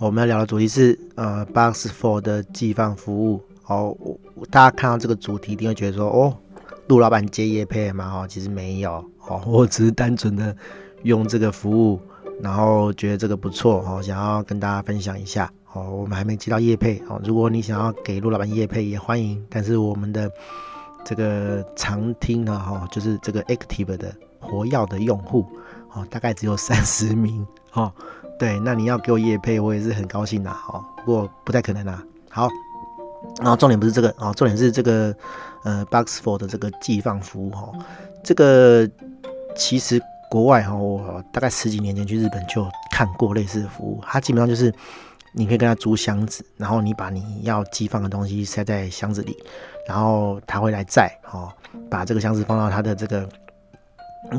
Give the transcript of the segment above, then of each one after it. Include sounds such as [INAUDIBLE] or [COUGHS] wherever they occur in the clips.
我们要聊的主题是呃，Box Four 的寄放服务。哦，大家看到这个主题，一定会觉得说，哦，陆老板接业配吗？哦，其实没有，哦，我只是单纯的用这个服务，然后觉得这个不错，哦，想要跟大家分享一下。哦，我们还没接到业配，哦，如果你想要给陆老板业配也欢迎，但是我们的这个常听的哈，就是这个 Active 的活跃的用户，哦，大概只有三十名，哦。对，那你要给我夜配，我也是很高兴的哦。不过不太可能啦。好，然后重点不是这个哦，重点是这个呃，Box4 的这个寄放服务哈。这个其实国外哈，我大概十几年前去日本就看过类似的服务。它基本上就是你可以跟他租箱子，然后你把你要寄放的东西塞在箱子里，然后他会来载哦，把这个箱子放到他的这个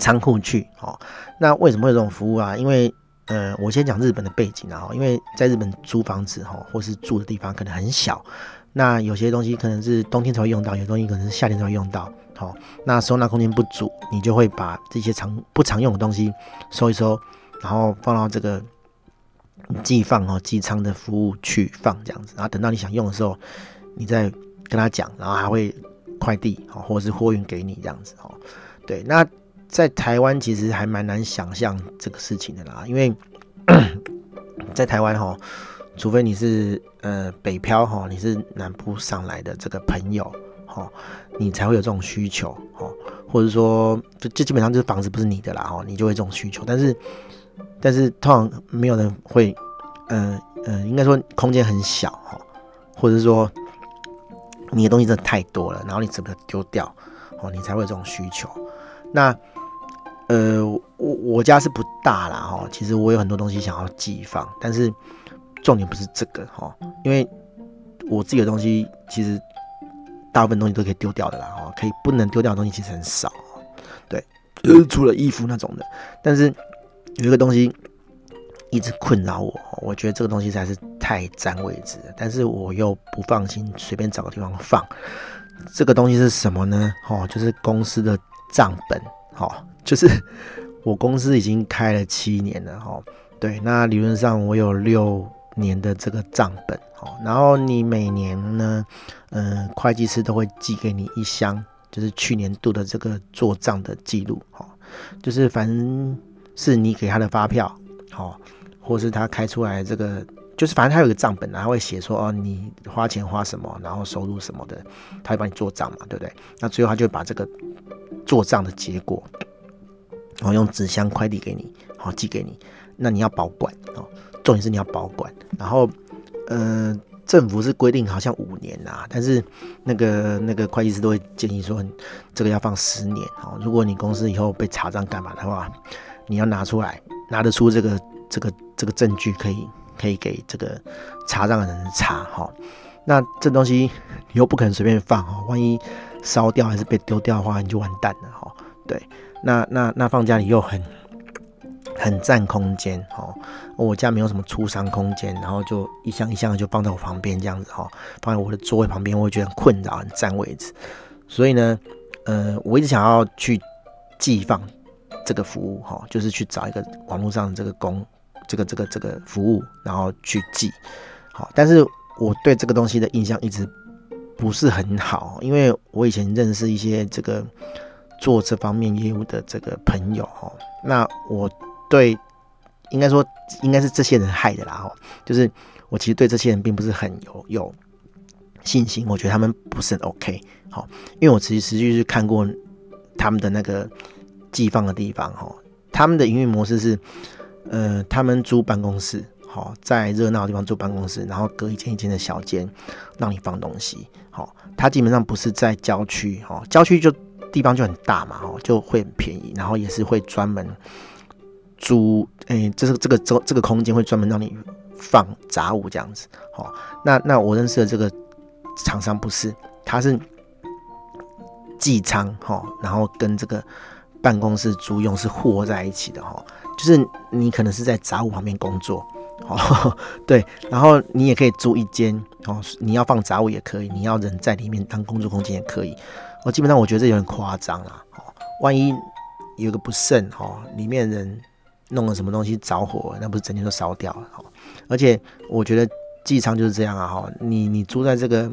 仓库去哦。那为什么会有这种服务啊？因为呃，我先讲日本的背景啊，因为在日本租房子哈，或是住的地方可能很小，那有些东西可能是冬天才会用到，有些东西可能是夏天才会用到，好，那收纳空间不足，你就会把这些常不常用的东西收一收，然后放到这个寄放哦寄仓的服务去放这样子，然后等到你想用的时候，你再跟他讲，然后还会快递好，或者是货运给你这样子哦，对，那。在台湾其实还蛮难想象这个事情的啦，因为 [COUGHS] 在台湾哈，除非你是呃北漂哈，你是南部上来的这个朋友哈，你才会有这种需求哈，或者说就就基本上就是房子不是你的啦哈，你就会这种需求，但是但是通常没有人会，呃呃，应该说空间很小哈，或者是说你的东西真的太多了，然后你舍不得丢掉哦，你才会有这种需求，那。呃，我我家是不大啦哈，其实我有很多东西想要寄放，但是重点不是这个哈，因为我自己的东西其实大部分东西都可以丢掉的啦哈，可以不能丢掉的东西其实很少，对，除了衣服那种的，但是有一个东西一直困扰我，我觉得这个东西实在是太占位置，但是我又不放心随便找个地方放，这个东西是什么呢？哦，就是公司的账本，好。就是我公司已经开了七年了哈，对，那理论上我有六年的这个账本，好，然后你每年呢，嗯，会计师都会寄给你一箱，就是去年度的这个做账的记录，哈，就是凡是你给他的发票，好，或是他开出来这个，就是反正他有个账本，他会写说哦，你花钱花什么，然后收入什么的，他会帮你做账嘛，对不对？那最后他就把这个做账的结果。然后用纸箱快递给你，好寄给你。那你要保管哦，重点是你要保管。然后，呃，政府是规定好像五年啦，但是那个那个会计师都会建议说，这个要放十年哦。如果你公司以后被查账干嘛的话，你要拿出来，拿得出这个这个这个证据，可以可以给这个查账的人查哈。那这东西你又不可能随便放哦，万一烧掉还是被丢掉的话，你就完蛋了哈。对。那那那放家里又很很占空间哦，我家没有什么储藏空间，然后就一箱一箱的就放在我旁边这样子哈，放在我的座位旁边，我会觉得很困扰，很占位置。所以呢，呃，我一直想要去寄放这个服务哈，就是去找一个网络上的这个公这个这个这个服务，然后去寄。好，但是我对这个东西的印象一直不是很好，因为我以前认识一些这个。做这方面业务的这个朋友哈，那我对应该说应该是这些人害的啦哈，就是我其实对这些人并不是很有有信心，我觉得他们不是很 OK 好，因为我其实实际是看过他们的那个寄放的地方哈，他们的营运模式是呃，他们租办公室好，在热闹的地方租办公室，然后隔一间一间的小间让你放东西好，他基本上不是在郊区哈，郊区就。地方就很大嘛，哦，就会很便宜，然后也是会专门租，诶、这是这个这这个空间会专门让你放杂物这样子。好，那那我认识的这个厂商不是，他是寄仓哈，然后跟这个办公室租用是和在一起的哈，就是你可能是在杂物旁边工作。哦，[LAUGHS] 对，然后你也可以租一间哦，你要放杂物也可以，你要人在里面当工作空间也可以。我基本上我觉得这有点夸张啦，哦，万一有个不慎哦，里面人弄了什么东西着火，那不是整天都烧掉了？哦，而且我觉得寄仓就是这样啊，哈，你你租在这个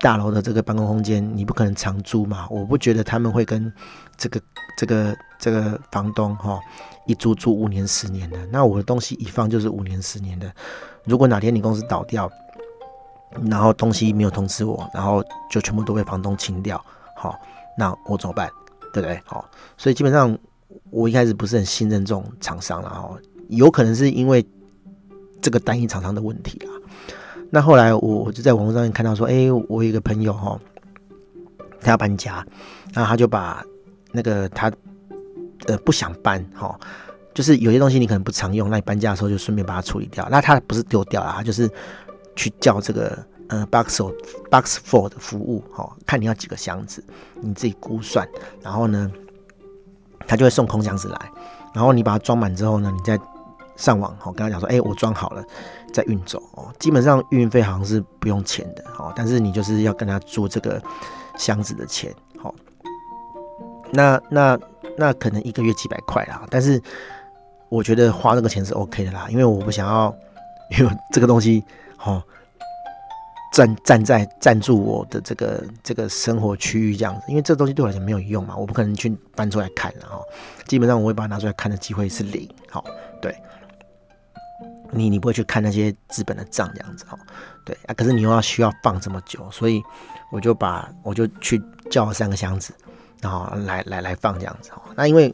大楼的这个办公空间，你不可能长租嘛，我不觉得他们会跟这个这个这个房东哈。一租租五年十年的，那我的东西一放就是五年十年的。如果哪天你公司倒掉，然后东西没有通知我，然后就全部都被房东清掉，好，那我怎么办？对不对？好，所以基本上我一开始不是很信任这种厂商了哈，有可能是因为这个单一厂商的问题啦。那后来我我就在网络上面看到说，哎，我有一个朋友哈，他要搬家，然后他就把那个他。呃，不想搬哈，就是有些东西你可能不常用，那你搬家的时候就顺便把它处理掉。那他不是丢掉了，他就是去叫这个呃 Box Box Four 的服务哈，看你要几个箱子，你自己估算，然后呢，他就会送空箱子来，然后你把它装满之后呢，你再上网哦，跟他讲说，哎、我装好了，再运走哦。基本上运费好像是不用钱的哦，但是你就是要跟他租这个箱子的钱，好，那那。那可能一个月几百块啦，但是我觉得花这个钱是 OK 的啦，因为我不想要因为这个东西哦占占在占住我的这个这个生活区域这样子，因为这东西对我来讲没有用嘛，我不可能去搬出来看，然后基本上我会把它拿出来看的机会是零，好，对，你你不会去看那些资本的账这样子哦，对啊，可是你又要需要放这么久，所以我就把我就去叫了三个箱子。然后来来来放这样子哦，那因为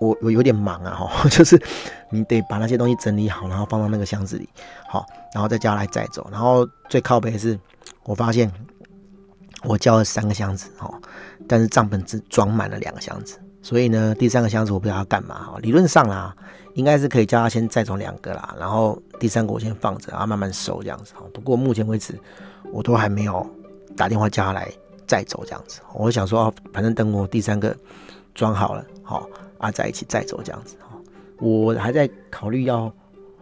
我我有点忙啊哈，[LAUGHS] 就是你得把那些东西整理好，然后放到那个箱子里，好，然后再叫来载走。然后最靠北的是，我发现我叫了三个箱子哈，但是账本只装满了两个箱子，所以呢，第三个箱子我不知道要干嘛哈。理论上啦，应该是可以叫他先再走两个啦，然后第三个我先放着，然后慢慢收这样子哈。不过目前为止，我都还没有打电话叫他来。再走这样子，我想说，反正等我第三个装好了，好啊，再一起再走这样子。我还在考虑要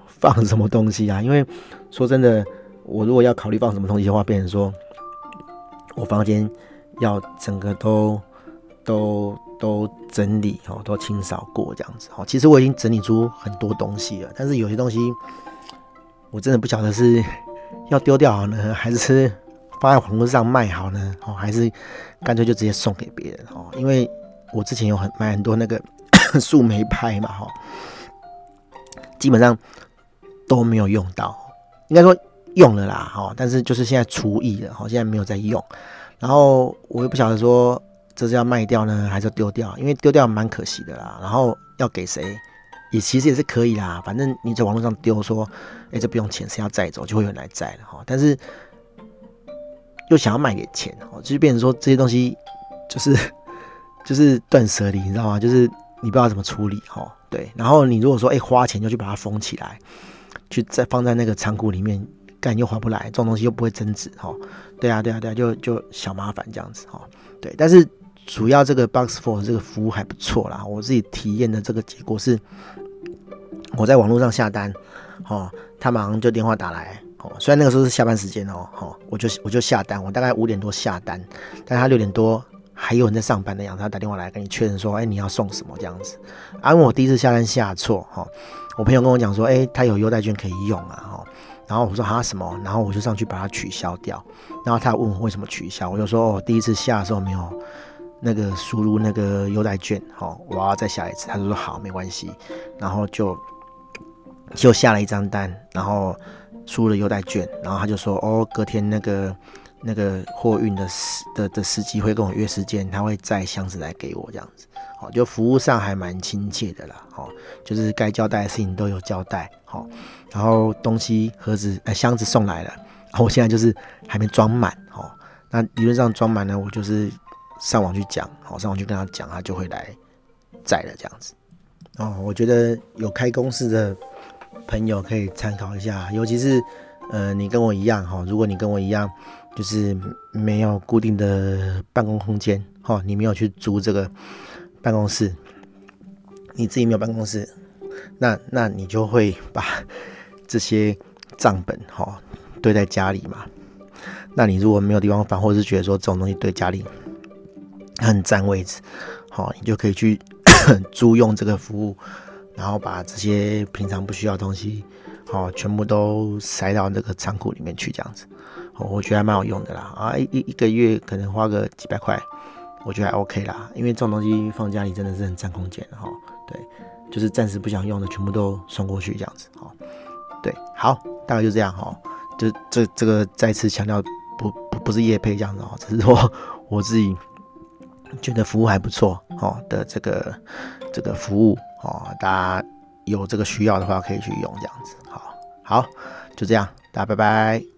放什么东西啊，因为说真的，我如果要考虑放什么东西的话，变成说我房间要整个都都都整理哦，都清扫过这样子。哦，其实我已经整理出很多东西了，但是有些东西我真的不晓得是 [LAUGHS] 要丢掉好呢，还是。放在网络上卖好呢，哦，还是干脆就直接送给别人哦？因为我之前有很买很多那个 [COUGHS] 树莓派嘛，哈，基本上都没有用到，应该说用了啦，哈，但是就是现在除艺了，哈，现在没有在用。然后我也不晓得说这是要卖掉呢，还是要丢掉？因为丢掉蛮可惜的啦。然后要给谁，也其实也是可以啦。反正你在网络上丢说，哎、欸，这不用钱，谁要载走就会有人来载了，哈。但是又想要卖给钱哦，就是变成说这些东西就是就是断舍离，你知道吗？就是你不知道怎么处理哈。对，然后你如果说哎、花钱就去把它封起来，去再放在那个仓库里面，干又划不来，这种东西又不会增值哈。对啊，对啊，对啊，就就小麻烦这样子哈。对，但是主要这个 Box Four 这个服务还不错啦，我自己体验的这个结果是，我在网络上下单，哦，他马上就电话打来。哦，虽然那个时候是下班时间哦，好，我就我就下单，我大概五点多下单，但他六点多还有人在上班的样子，他打电话来跟你确认说，哎，你要送什么这样子？啊，因为我第一次下单下错，哈，我朋友跟我讲说，哎，他有优待券可以用啊，哈，然后我说哈什么？然后我就上去把它取消掉，然后他问我为什么取消，我就说哦，第一次下的时候没有那个输入那个优待券，哈，我要再下一次，他就说好，没关系，然后就就下了一张单，然后。输了优待券，然后他就说：“哦，隔天那个那个货运的司的的司机会跟我约时间，他会载箱子来给我这样子。哦，就服务上还蛮亲切的啦。哦，就是该交代的事情都有交代。好，然后东西盒子呃箱子送来了，我现在就是还没装满。哦，那理论上装满了，我就是上网去讲，好，上网去跟他讲，他就会来载了这样子。哦，我觉得有开公司的。朋友可以参考一下，尤其是呃你跟我一样哈，如果你跟我一样就是没有固定的办公空间哈，你没有去租这个办公室，你自己没有办公室，那那你就会把这些账本哈堆在家里嘛。那你如果没有地方放，或者是觉得说这种东西堆家里很占位置，好，你就可以去 [COUGHS] 租用这个服务。然后把这些平常不需要的东西，哦，全部都塞到那个仓库里面去，这样子，哦，我觉得还蛮有用的啦。啊，一一一个月可能花个几百块，我觉得还 OK 啦。因为这种东西放家里真的是很占空间的，哈。对，就是暂时不想用的，全部都送过去这样子，哈。对，好，大概就这样，哈。就这这个再次强调，不不不是叶配这样子，哦，只是说我自己觉得服务还不错，哦的这个这个服务。哦，大家有这个需要的话，可以去用这样子。好，好，就这样，大家拜拜。